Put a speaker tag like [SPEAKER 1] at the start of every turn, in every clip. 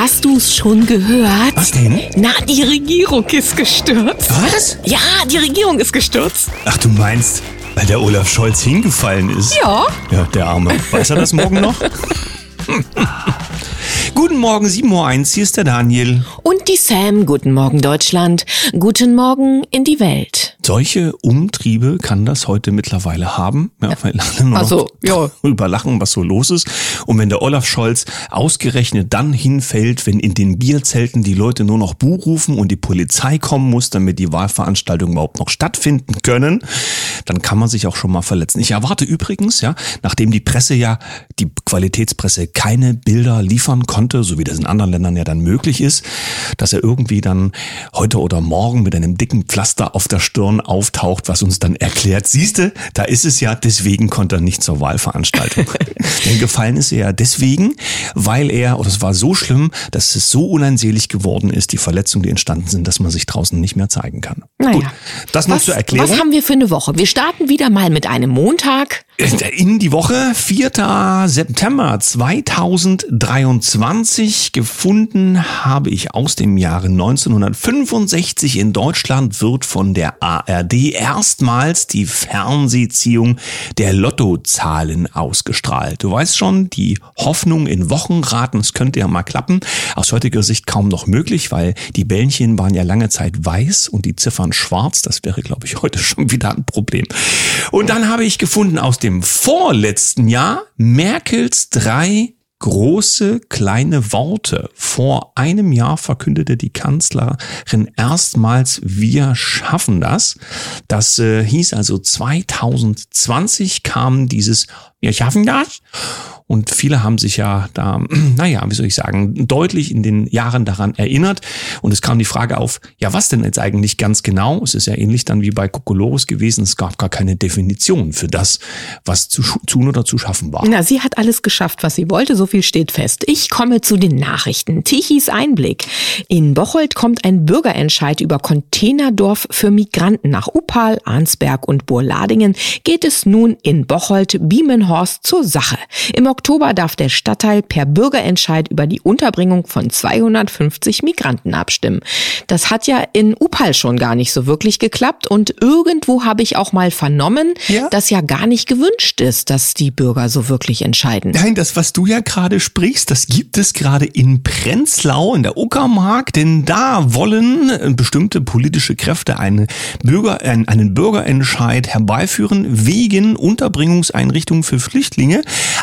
[SPEAKER 1] Hast du es schon gehört?
[SPEAKER 2] Was denn?
[SPEAKER 1] Na, die Regierung ist gestürzt.
[SPEAKER 2] Was?
[SPEAKER 1] Ja, die Regierung ist gestürzt.
[SPEAKER 2] Ach, du meinst, weil der Olaf Scholz hingefallen ist?
[SPEAKER 1] Ja.
[SPEAKER 2] Ja, der Arme. Weiß er das morgen noch? Guten Morgen, 7.01 Uhr, hier ist der Daniel.
[SPEAKER 1] Und die Sam. Guten Morgen, Deutschland. Guten Morgen in die Welt.
[SPEAKER 2] Solche Umtriebe kann das heute mittlerweile haben. Ja, weil alle nur
[SPEAKER 1] Also, ja.
[SPEAKER 2] lachen, was so los ist. Und wenn der Olaf Scholz ausgerechnet dann hinfällt, wenn in den Bierzelten die Leute nur noch Buh rufen und die Polizei kommen muss, damit die Wahlveranstaltungen überhaupt noch stattfinden können, dann kann man sich auch schon mal verletzen. Ich erwarte übrigens, ja, nachdem die Presse ja, die Qualitätspresse keine Bilder liefern konnte, so wie das in anderen Ländern ja dann möglich ist, dass er irgendwie dann heute oder morgen mit einem dicken Pflaster auf der Stirn auftaucht, was uns dann erklärt, siehste, da ist es ja, deswegen konnte er nicht zur Wahlveranstaltung. Denn gefallen ist er ja deswegen, weil er, oder es war so schlimm, dass es so uneinselig geworden ist, die Verletzungen, die entstanden sind, dass man sich draußen nicht mehr zeigen kann.
[SPEAKER 1] Naja.
[SPEAKER 2] Gut, das noch
[SPEAKER 1] was,
[SPEAKER 2] zur Erklärung.
[SPEAKER 1] Was haben wir für eine Woche? Wir starten wieder mal mit einem Montag.
[SPEAKER 2] In die Woche, 4. September 2023, gefunden habe ich aus dem Jahre 1965 in Deutschland wird von der ARD erstmals die Fernsehziehung der Lottozahlen ausgestrahlt. Du weißt schon, die Hoffnung in Wochenraten, es könnte ja mal klappen. Aus heutiger Sicht kaum noch möglich, weil die Bällchen waren ja lange Zeit weiß und die Ziffern schwarz. Das wäre, glaube ich, heute schon wieder ein Problem. Und dann habe ich gefunden aus dem vorletzten Jahr Merkels drei große kleine Worte. Vor einem Jahr verkündete die Kanzlerin erstmals, wir schaffen das. Das äh, hieß also 2020 kam dieses, wir schaffen das. Und viele haben sich ja da, naja, wie soll ich sagen, deutlich in den Jahren daran erinnert. Und es kam die Frage auf, ja, was denn jetzt eigentlich ganz genau? Es ist ja ähnlich dann wie bei Kokolores gewesen. Es gab gar keine Definition für das, was zu tun oder zu schaffen war.
[SPEAKER 1] Na, sie hat alles geschafft, was sie wollte. So viel steht fest. Ich komme zu den Nachrichten. Tichys Einblick. In Bocholt kommt ein Bürgerentscheid über Containerdorf für Migranten. Nach Upal, Arnsberg und Burladingen geht es nun in Bocholt-Biemenhorst zur Sache. Im Oktober darf der Stadtteil per Bürgerentscheid über die Unterbringung von 250 Migranten abstimmen. Das hat ja in Upal schon gar nicht so wirklich geklappt und irgendwo habe ich auch mal vernommen,
[SPEAKER 2] Ja?
[SPEAKER 1] dass ja gar nicht gewünscht ist, dass die Bürger so wirklich entscheiden.
[SPEAKER 2] Nein, das, was du ja gerade sprichst, das gibt es gerade in Prenzlau in der Uckermark, denn da wollen äh, bestimmte politische Kräfte eine Bürger, einen, einen Bürgerentscheid herbeiführen wegen Unterbringungseinrichtungen für Flüchtlinge.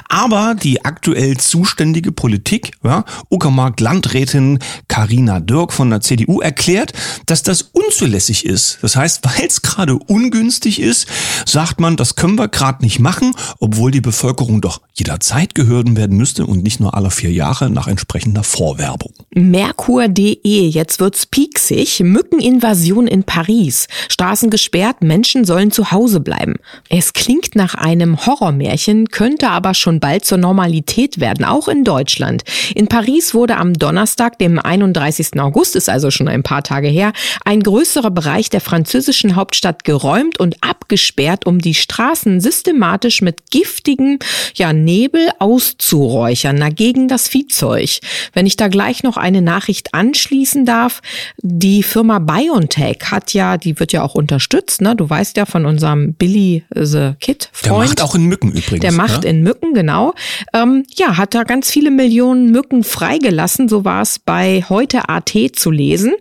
[SPEAKER 2] Aber die aktuell zuständige Politik, ja, Uckermark Landrätin Karina Dirk von der CDU erklärt, dass das unzulässig ist. Das heißt, weil es gerade ungünstig ist, sagt man, das können wir gerade nicht machen, obwohl die Bevölkerung doch jederzeit gehört werden müsste und nicht nur alle vier Jahre nach entsprechender Vorwerbung.
[SPEAKER 1] Merkur.de, jetzt wird's pieksig. Mückeninvasion in Paris. Straßen gesperrt, Menschen sollen zu Hause bleiben. Es klingt nach einem Horrormärchen, könnte aber schon bald zur Normalität werden, auch in Deutschland. In Paris wurde am Donnerstag, dem 31. August, ist also schon ein paar Tage her, ein größerer Bereich der französischen Hauptstadt geräumt und abgesperrt, um die Straßen systematisch mit giftigem ja, Nebel auszuräuchern, dagegen das Viehzeug. Wenn ich da gleich noch eine Nachricht anschließen darf, die Firma BioNTech hat ja, die wird ja auch unterstützt, ne? Du weißt ja von unserem Billy the Kid
[SPEAKER 2] Der
[SPEAKER 1] Freund.
[SPEAKER 2] macht auch in Mücken übrigens.
[SPEAKER 1] Der macht
[SPEAKER 2] ne?
[SPEAKER 1] in Mücken, genau. Ähm, ja, hat da ganz viele Millionen Mücken freigelassen. So war es bei heute AT zu lesen.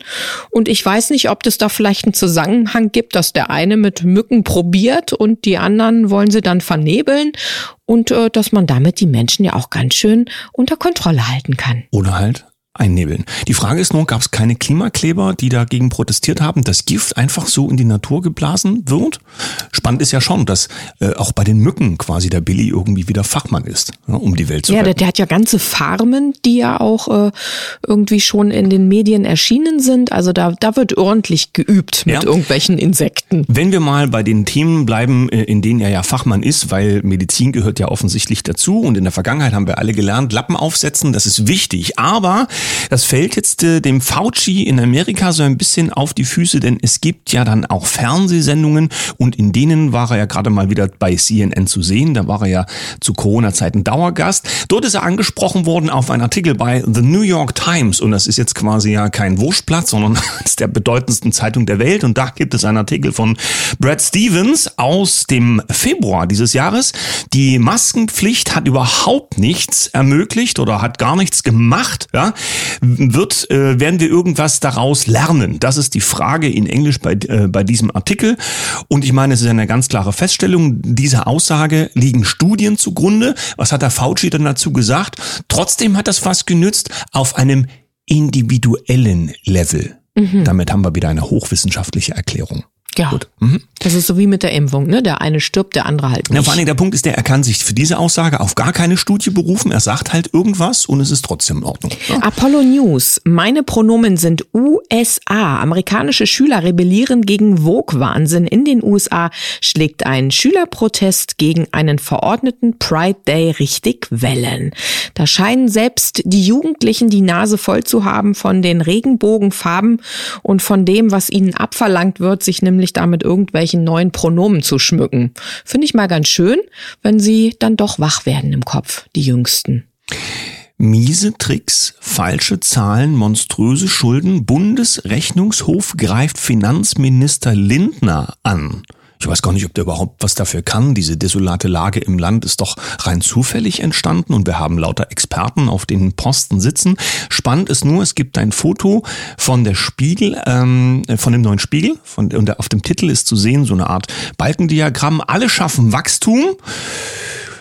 [SPEAKER 1] Und ich weiß nicht, ob das da vielleicht einen Zusammenhang gibt, dass der eine mit Mücken probiert und die anderen wollen sie dann vernebeln. Und äh, dass man damit die Menschen ja auch ganz schön unter Kontrolle halten kann.
[SPEAKER 2] Oder halt einnebeln. Die Frage ist nur, gab es keine Klimakleber, die dagegen protestiert haben, dass Gift einfach so in die Natur geblasen wird? Spannend ist ja schon, dass äh, auch bei den Mücken quasi der Billy irgendwie wieder Fachmann ist, ja, um die Welt zu
[SPEAKER 1] Ja, der,
[SPEAKER 2] retten.
[SPEAKER 1] der hat ja ganze Farmen, die ja auch äh, irgendwie schon in den Medien erschienen sind. Also da, da wird ordentlich geübt mit
[SPEAKER 2] Ja.
[SPEAKER 1] irgendwelchen Insekten.
[SPEAKER 2] Wenn wir mal bei den Themen bleiben, äh, in denen er ja Fachmann ist, weil Medizin gehört ja offensichtlich dazu und in der Vergangenheit haben wir alle gelernt, Lappen aufsetzen, das ist wichtig. Aber Das fällt jetzt äh, dem Fauci in Amerika so ein bisschen auf die Füße, denn es gibt ja dann auch Fernsehsendungen und in denen war er ja gerade mal wieder bei CNN zu sehen. Da war er ja zu Corona-Zeiten Dauergast. Dort ist er angesprochen worden auf einen Artikel bei The New York Times und das ist jetzt quasi ja kein Wurstplatz, sondern ist der bedeutendsten Zeitung der Welt und da gibt es einen Artikel von Brad Stevens aus dem Februar dieses Jahres. Die Maskenpflicht hat überhaupt nichts ermöglicht oder hat gar nichts gemacht. Ja? Wird, äh, werden wir irgendwas daraus lernen? Das ist die Frage in Englisch bei, äh, bei diesem Artikel. Und ich meine, es ist eine ganz klare Feststellung. Dieser Aussage liegen Studien zugrunde. Was hat der Fauci dann dazu gesagt? Trotzdem hat das was genützt auf einem individuellen Level. Mhm. Damit haben wir wieder eine hochwissenschaftliche Erklärung.
[SPEAKER 1] Ja. Gut. Mhm. Das ist so wie mit der Impfung, ne? Der eine stirbt, der andere halt nicht.
[SPEAKER 2] Ja, vor allem der Punkt ist, der er kann sich für diese Aussage auf gar keine Studie berufen. Er sagt halt irgendwas und es ist trotzdem in Ordnung.
[SPEAKER 1] Ja. Apollo News. Meine Pronomen sind USA. Amerikanische Schüler rebellieren gegen Vogue-Wahnsinn. In den USA schlägt ein Schülerprotest gegen einen verordneten Pride Day richtig Wellen. Da scheinen selbst die Jugendlichen die Nase voll zu haben von den Regenbogenfarben und von dem, was ihnen abverlangt wird, sich nämlich damit irgendwelchen neuen Pronomen zu schmücken. Finde ich mal ganz schön, wenn sie dann doch wach werden im Kopf, die Jüngsten.
[SPEAKER 2] Miese Tricks, falsche Zahlen, monströse Schulden. Bundesrechnungshof greift Finanzminister Lindner an. Ich weiß gar nicht, ob der überhaupt was dafür kann. Diese desolate Lage im Land ist doch rein zufällig entstanden und wir haben lauter Experten auf den Posten sitzen. Spannend ist nur, es gibt ein Foto von der Spiegel, ähm, von dem neuen Spiegel, von, und auf dem Titel ist zu sehen so eine Art Balkendiagramm. Alle schaffen Wachstum,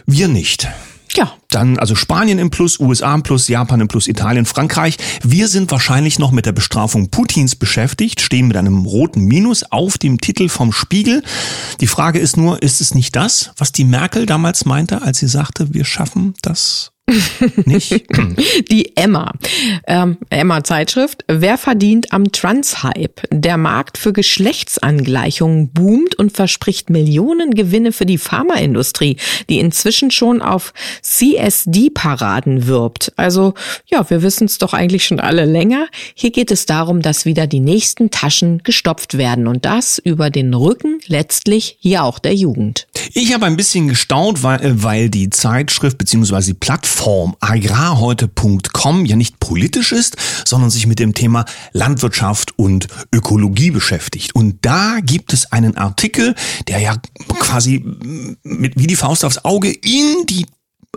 [SPEAKER 2] wir nicht. Ja. Dann also Spanien im Plus, USA im Plus, Japan im Plus, Italien, Frankreich. Wir sind wahrscheinlich noch mit der Bestrafung Putins beschäftigt, stehen mit einem roten Minus auf dem Titel vom Spiegel. Die Frage ist nur, ist es nicht das, was die Merkel damals meinte, als sie sagte, wir schaffen das
[SPEAKER 1] nicht? Die Emma. Ähm, Emma-Zeitschrift. Wer verdient am Trans-Hype? Der Markt für Geschlechtsangleichungen boomt und verspricht Millionen Gewinne für die Pharmaindustrie, die inzwischen schon auf CSD-Paraden wirbt. Also, ja, wir wissen es doch eigentlich schon alle länger. Hier geht es darum, dass wieder die nächsten Taschen gestopft werden und das über den Rücken letztlich hier auch der Jugend.
[SPEAKER 2] Ich habe ein bisschen gestaunt, weil, äh, weil die Zeitschrift bzw. die Plattform agrarheute.com ja nicht politisch ist, sondern sich mit dem Thema Landwirtschaft und Ökologie beschäftigt. Und da gibt es einen Artikel, der ja quasi mit wie die Faust aufs Auge in die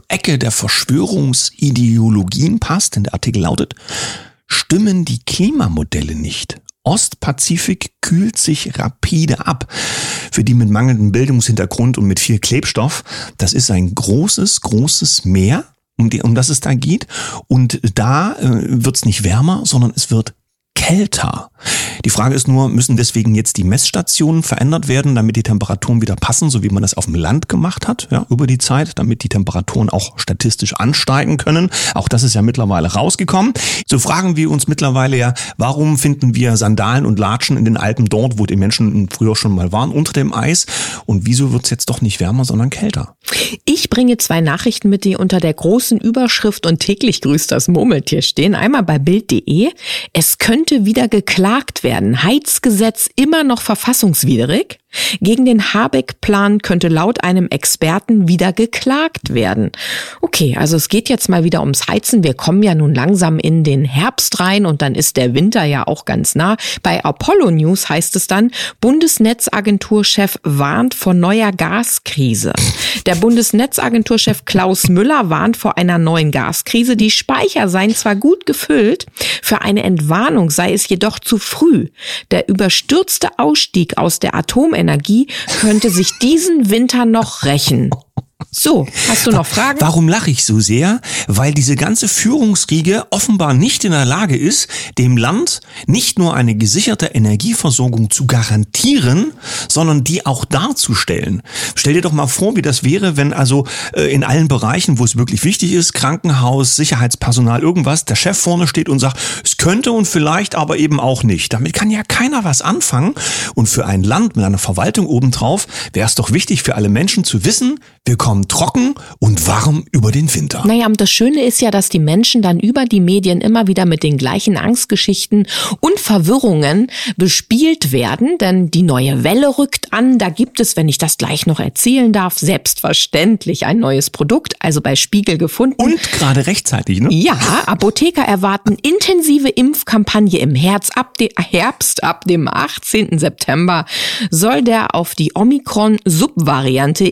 [SPEAKER 2] Ecke der Verschwörungsideologien passt, denn der Artikel lautet, stimmen die Klimamodelle nicht? Ostpazifik kühlt sich rapide ab. Für die mit mangelndem Bildungshintergrund und mit viel Klebstoff, das ist ein großes, großes Meer, um, die, um das es da geht. Und da äh, wird es nicht wärmer, sondern es wird kälter. Die Frage ist nur, müssen deswegen jetzt die Messstationen verändert werden, damit die Temperaturen wieder passen, so wie man das auf dem Land gemacht hat, ja, über die Zeit, damit die Temperaturen auch statistisch ansteigen können. Auch das ist ja mittlerweile rausgekommen. So fragen wir uns mittlerweile ja, warum finden wir Sandalen und Latschen in den Alpen dort, wo die Menschen früher schon mal waren, unter dem Eis? Und wieso wird es jetzt doch nicht wärmer, sondern kälter?
[SPEAKER 1] Ich bringe zwei Nachrichten mit, die unter der großen Überschrift und täglich grüßt das Murmeltier stehen. Einmal bei Bild.de. Es könnte wieder geklagt werden. Heizgesetz immer noch verfassungswidrig? Gegen den Habeck-Plan könnte laut einem Experten wieder geklagt werden. Okay, also es geht jetzt mal wieder ums Heizen. Wir kommen ja nun langsam in den Herbst rein und dann ist der Winter ja auch ganz nah. Bei Apollo News heißt es dann, Bundesnetzagenturchef warnt vor neuer Gaskrise. Der Bundesnetzagenturchef Klaus Müller warnt vor einer neuen Gaskrise. Die Speicher seien zwar gut gefüllt, für eine Entwarnung sei es jedoch zu früh. Der überstürzte Ausstieg aus der Atomenergie Energie könnte sich diesen Winter noch rächen. So, hast du noch Fragen?
[SPEAKER 2] Warum lache ich so sehr? Weil diese ganze Führungsriege offenbar nicht in der Lage ist, dem Land nicht nur eine gesicherte Energieversorgung zu garantieren, sondern die auch darzustellen. Stell dir doch mal vor, wie das wäre, wenn also äh, in allen Bereichen, wo es wirklich wichtig ist, Krankenhaus, Sicherheitspersonal, irgendwas, der Chef vorne steht und sagt, es könnte und vielleicht aber eben auch nicht. Damit kann ja keiner was anfangen. Und für ein Land mit einer Verwaltung obendrauf wäre es doch wichtig für alle Menschen zu wissen, wir kommen trocken und warm über den Winter.
[SPEAKER 1] Naja, und das Schöne ist ja, dass die Menschen dann über die Medien immer wieder mit den gleichen Angstgeschichten und Verwirrungen bespielt werden, denn die neue Welle rückt an. Da gibt es, wenn ich das gleich noch erzählen darf, selbstverständlich ein neues Produkt, also bei Spiegel gefunden.
[SPEAKER 2] Und gerade rechtzeitig, ne?
[SPEAKER 1] Ja, Apotheker erwarten intensive Impfkampagne im Herbst ab, de Herbst ab dem 18. September soll der auf die Omikron-Subvariante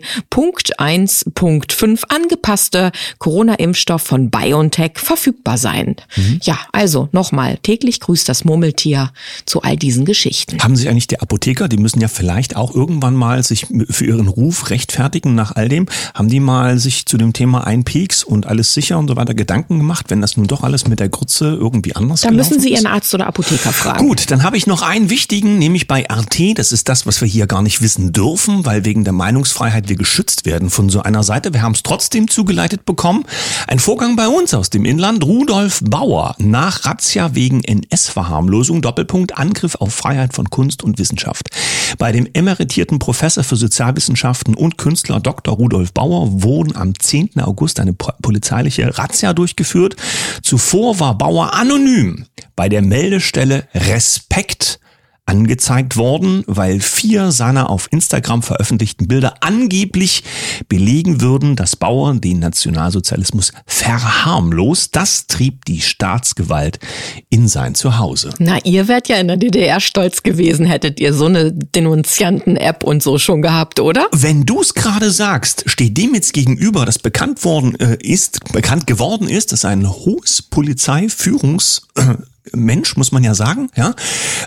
[SPEAKER 1] XBB.1.5 angepasste Corona-Impfstoff von BioNTech verfügbar sein. Mhm. Ja, also nochmal, täglich grüßt das Murmeltier zu all diesen Geschichten.
[SPEAKER 2] Haben sich eigentlich die Apotheker, die müssen ja vielleicht auch irgendwann mal sich für ihren Ruf rechtfertigen nach all dem, haben die mal sich zu dem Thema ein Peaks und alles sicher und so weiter Gedanken gemacht, wenn das nun doch alles mit der Grütze irgendwie anders
[SPEAKER 1] Da müssen Sie Ihren Arzt oder Apotheker fragen.
[SPEAKER 2] Gut, dann habe ich noch einen wichtigen, nämlich bei RT. Das ist das, was wir hier gar nicht wissen dürfen, weil wegen der Meinungsfreiheit wir geschützt werden von so einer Seite. Wir haben es trotzdem zugeleitet bekommen. Ein Vorgang bei uns aus dem Inland. Rudolf Bauer nach Razzia wegen NS-Verharmlosung, Doppelpunkt, Angriff auf Freiheit von Kunst und Wissenschaft. Bei dem emeritierten Professor für Sozialwissenschaften und Künstler Dr. Rudolf Bauer wurden am 10. August eine polizeiliche Razzia durchgeführt. Zuvor war Bauer anonym bei der Meldestelle Respekt angezeigt worden, weil vier seiner auf Instagram veröffentlichten Bilder angeblich belegen würden, dass Bauer den Nationalsozialismus verharmlost. Das trieb die Staatsgewalt in sein Zuhause.
[SPEAKER 1] Na, ihr wärt ja in der DDR stolz gewesen, hättet ihr so eine Denunzianten-App und so schon gehabt, oder?
[SPEAKER 2] Wenn du es gerade sagst, steht dem jetzt gegenüber, dass bekannt worden äh, ist, bekannt geworden ist, dass ein hohes Polizeiführungs Mensch, muss man ja sagen, ja,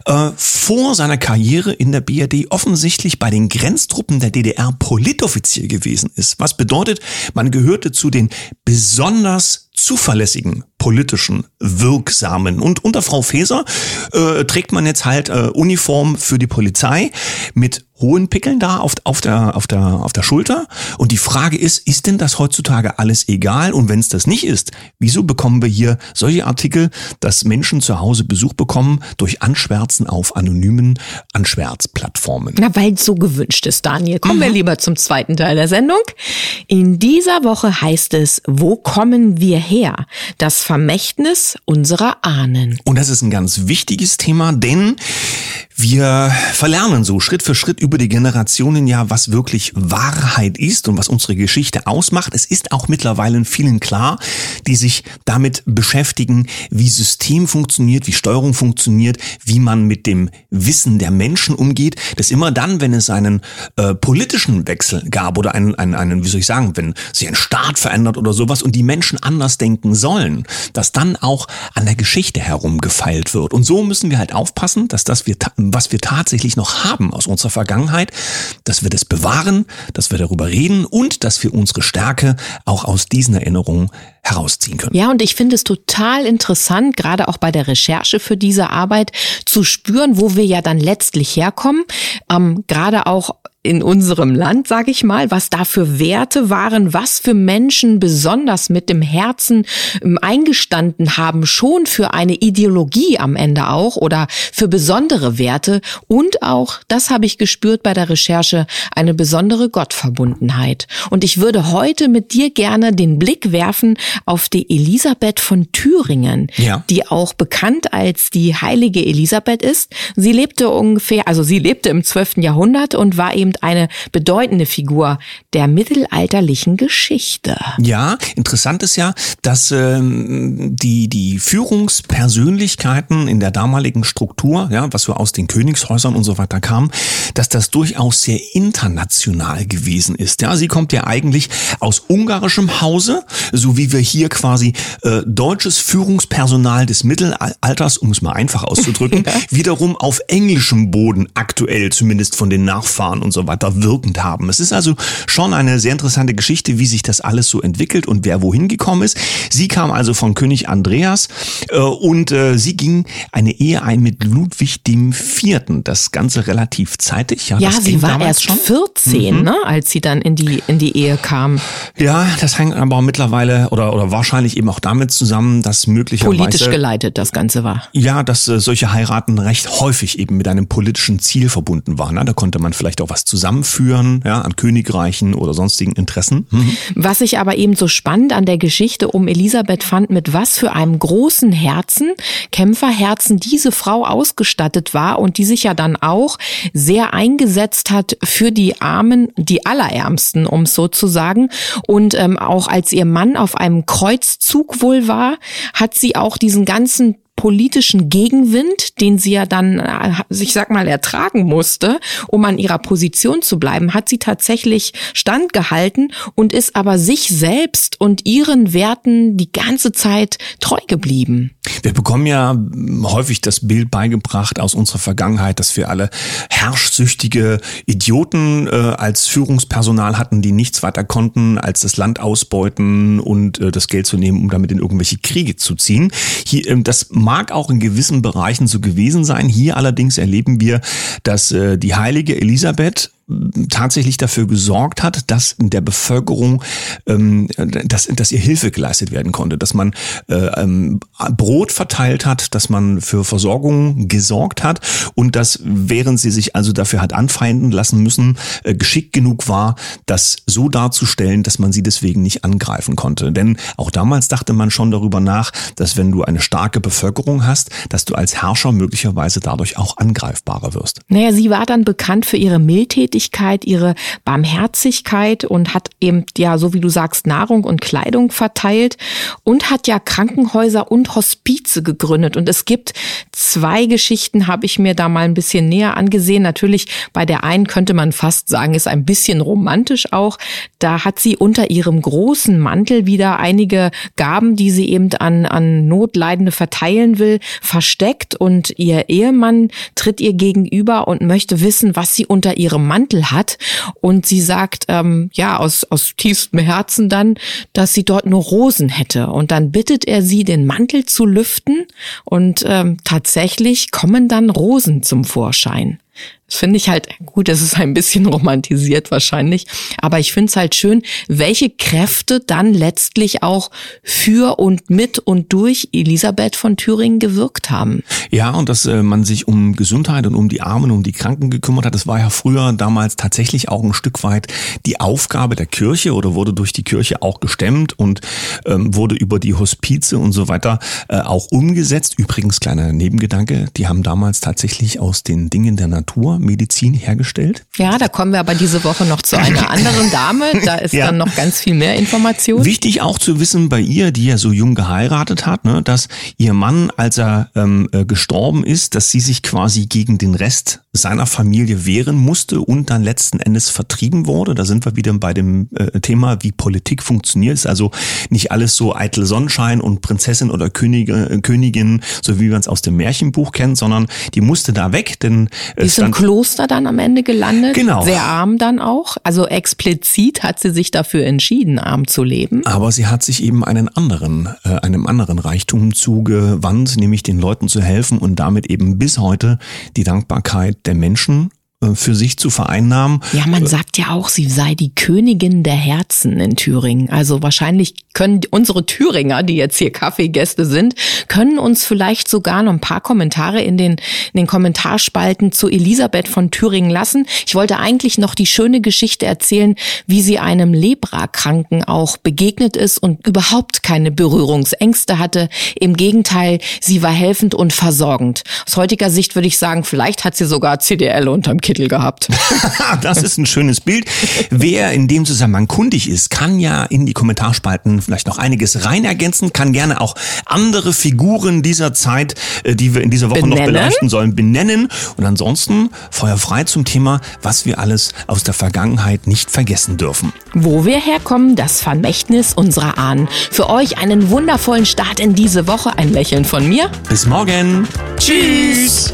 [SPEAKER 2] äh, vor seiner Karriere in der BRD offensichtlich bei den Grenztruppen der DDR Politoffizier gewesen ist. Was bedeutet, man gehörte zu den besonders zuverlässigen politischen, wirksamen. Und unter Frau Faeser äh, trägt man jetzt halt äh, Uniform für die Polizei mit hohen Pickeln da auf, auf, der, auf, der, auf der Schulter. Und die Frage ist, ist denn das heutzutage alles egal? Und wenn es das nicht ist, wieso bekommen wir hier solche Artikel, dass Menschen zu Hause Besuch bekommen durch Anschwärzen auf anonymen Anschwärzplattformen?
[SPEAKER 1] Na, weil es so gewünscht ist, Daniel. Kommen mhm. wir lieber zum zweiten Teil der Sendung. In dieser Woche heißt es, wo kommen wir her? Das Vermächtnis unserer Ahnen.
[SPEAKER 2] Und das ist ein ganz wichtiges Thema, denn wir verlernen so Schritt für Schritt über die Generationen ja, was wirklich Wahrheit ist und was unsere Geschichte ausmacht. Es ist auch mittlerweile vielen klar, die sich damit beschäftigen, wie System funktioniert, wie Steuerung funktioniert, wie man mit dem Wissen der Menschen umgeht, dass immer dann, wenn es einen äh, politischen Wechsel gab oder einen, einen, einen, wie soll ich sagen, wenn sich ein Staat verändert oder sowas und die Menschen anders denken sollen, dass dann auch an der Geschichte herumgefeilt wird. Und so müssen wir halt aufpassen, dass das wir was wir tatsächlich noch haben aus unserer Vergangenheit, dass wir das bewahren, dass wir darüber reden und dass wir unsere Stärke auch aus diesen Erinnerungen herausziehen können.
[SPEAKER 1] Ja, und ich finde es total interessant, gerade auch bei der Recherche für diese Arbeit, zu spüren, wo wir ja dann letztlich herkommen. Ähm, gerade auch in unserem Land, sage ich mal, was da für Werte waren, was für Menschen besonders mit dem Herzen ähm, eingestanden haben, schon für eine Ideologie am Ende auch oder für besondere Werte und auch, das habe ich gespürt bei der Recherche, eine besondere Gottverbundenheit. Und ich würde heute mit dir gerne den Blick werfen auf die Elisabeth von Thüringen, ja. die auch bekannt als die heilige Elisabeth ist. Sie lebte ungefähr, also sie lebte im 12. Jahrhundert und war eben eine bedeutende Figur der mittelalterlichen Geschichte.
[SPEAKER 2] Ja, interessant ist ja, dass ähm, die, die Führungspersönlichkeiten in der damaligen Struktur, ja, was so aus den Königshäusern und so weiter kam, dass das durchaus sehr international gewesen ist. Ja, sie kommt ja eigentlich aus ungarischem Hause, so wie wir hier quasi äh, deutsches Führungspersonal des Mittelalters, um es mal einfach auszudrücken, wiederum auf englischem Boden aktuell zumindest von den Nachfahren und so weiter wirkend haben. Es ist also schon eine sehr interessante Geschichte, wie sich das alles so entwickelt und wer wohin gekommen ist. Sie kam also von König Andreas äh, und äh, sie ging eine Ehe ein mit Ludwig dem Vierten. Das Ganze relativ zeitig.
[SPEAKER 1] Ja, ja sie war erst schon 14, mhm. ne, als sie dann in die, in die Ehe kam.
[SPEAKER 2] Ja, das hängt aber mittlerweile oder, oder wahrscheinlich eben auch damit zusammen, dass möglicherweise...
[SPEAKER 1] Politisch geleitet das Ganze war.
[SPEAKER 2] Ja, dass äh, solche Heiraten recht häufig eben mit einem politischen Ziel verbunden waren. Ne? Da konnte man vielleicht auch was zusammenführen, ja, an Königreichen oder sonstigen Interessen.
[SPEAKER 1] Mhm. Was ich aber eben so spannend an der Geschichte um Elisabeth fand, mit was für einem großen Herzen, Kämpferherzen diese Frau ausgestattet war und die sich ja dann auch sehr eingesetzt hat für die Armen, die Allerärmsten, um es so zu sagen. Und ähm, auch als ihr Mann auf einem Kreuzzug wohl war, hat sie auch diesen ganzen politischen Gegenwind, den sie ja dann, äh, ich sag mal, ertragen musste, um an ihrer Position zu bleiben, hat sie tatsächlich standgehalten und ist aber sich selbst und ihren Werten die ganze Zeit treu geblieben.
[SPEAKER 2] Wir bekommen ja häufig das Bild beigebracht aus unserer Vergangenheit, dass wir alle herrschsüchtige Idioten äh, als Führungspersonal hatten, die nichts weiter konnten, als das Land ausbeuten und äh, das Geld zu nehmen, um damit in irgendwelche Kriege zu ziehen. Hier, äh, das mag auch in gewissen Bereichen so gewesen sein. Hier allerdings erleben wir, dass äh, die heilige Elisabeth tatsächlich dafür gesorgt hat, dass in der Bevölkerung, ähm, dass, dass ihr Hilfe geleistet werden konnte, dass man äh, ähm, Brot verteilt hat, dass man für Versorgung gesorgt hat und dass, während sie sich also dafür hat anfeinden lassen müssen, äh, geschickt genug war, das so darzustellen, dass man sie deswegen nicht angreifen konnte. Denn auch damals dachte man schon darüber nach, dass wenn du eine starke Bevölkerung hast, dass du als Herrscher möglicherweise dadurch auch angreifbarer wirst.
[SPEAKER 1] Naja, sie war dann bekannt für ihre Mildtätigkeit Gütigkeit, ihre Barmherzigkeit und hat eben, ja, so wie du sagst, Nahrung und Kleidung verteilt und hat ja Krankenhäuser und Hospize gegründet. Und es gibt zwei Geschichten, habe ich mir da mal ein bisschen näher angesehen. Natürlich bei der einen könnte man fast sagen, ist ein bisschen romantisch auch. Da hat sie unter ihrem großen Mantel wieder einige Gaben, die sie eben an, an Notleidende verteilen will, versteckt und ihr Ehemann tritt ihr gegenüber und möchte wissen, was sie unter ihrem Mantel Mantel hat. Und sie sagt, ähm, ja, aus, aus tiefstem Herzen dann, dass sie dort nur Rosen hätte. Und dann bittet er sie, den Mantel zu lüften. Und ähm, tatsächlich kommen dann Rosen zum Vorschein. Das finde ich halt gut, das ist ein bisschen romantisiert wahrscheinlich, aber ich finde es halt schön, welche Kräfte dann letztlich auch für und mit und durch Elisabeth von Thüringen gewirkt haben.
[SPEAKER 2] Ja, und dass äh, man sich um Gesundheit und um die Armen, um die Kranken gekümmert hat, das war ja früher damals tatsächlich auch ein Stück weit die Aufgabe der Kirche oder wurde durch die Kirche auch gestemmt und ähm, wurde über die Hospize und so weiter äh, auch umgesetzt. Übrigens, kleiner Nebengedanke, die haben damals tatsächlich aus den Dingen der Natur Medizin hergestellt.
[SPEAKER 1] Ja, da kommen wir aber diese Woche noch zu einer anderen Dame. Da ist ja. dann noch ganz viel mehr Information.
[SPEAKER 2] Wichtig auch zu wissen bei ihr, die ja so jung geheiratet hat, ne, dass ihr Mann, als er ähm, äh, gestorben ist, dass sie sich quasi gegen den Rest seiner Familie wehren musste und dann letzten Endes vertrieben wurde. Da sind wir wieder bei dem äh, Thema, wie Politik funktioniert. Ist also nicht alles so eitel Sonnenschein und Prinzessin oder Könige, äh, Königin, so wie man es aus dem Märchenbuch kennt, sondern die musste da weg, denn
[SPEAKER 1] äh, es stand Kloster dann am Ende gelandet. Genau. Sehr arm dann auch. Also explizit hat sie sich dafür entschieden, arm zu leben.
[SPEAKER 2] Aber sie hat sich eben einen anderen, äh, einem anderen Reichtum zugewandt, nämlich den Leuten zu helfen und damit eben bis heute die Dankbarkeit der Menschen für sich zu vereinnahmen.
[SPEAKER 1] Ja, man sagt ja auch, sie sei die Königin der Herzen in Thüringen. Also wahrscheinlich können unsere Thüringer, die jetzt hier Kaffeegäste sind, können uns vielleicht sogar noch ein paar Kommentare in den, in den Kommentarspalten zu Elisabeth von Thüringen lassen. Ich wollte eigentlich noch die schöne Geschichte erzählen, wie sie einem Leprakranken auch begegnet ist und überhaupt keine Berührungsängste hatte. Im Gegenteil, sie war helfend und versorgend. Aus heutiger Sicht würde ich sagen, vielleicht hat sie sogar CDL unterm Kittel gehabt.
[SPEAKER 2] das ist ein schönes Bild. Wer in dem Zusammenhang kundig ist, kann ja in die Kommentarspalten vielleicht noch einiges rein ergänzen, kann gerne auch andere Figuren dieser Zeit, äh, die wir in dieser Woche benennen. noch beleuchten sollen, benennen. Und ansonsten feuerfrei zum Thema, was wir alles aus der Vergangenheit nicht vergessen dürfen.
[SPEAKER 1] Wo wir herkommen, das Vermächtnis unserer Ahnen. Für euch einen wundervollen Start in diese Woche. Ein Lächeln von mir.
[SPEAKER 2] Bis morgen. Tschüss.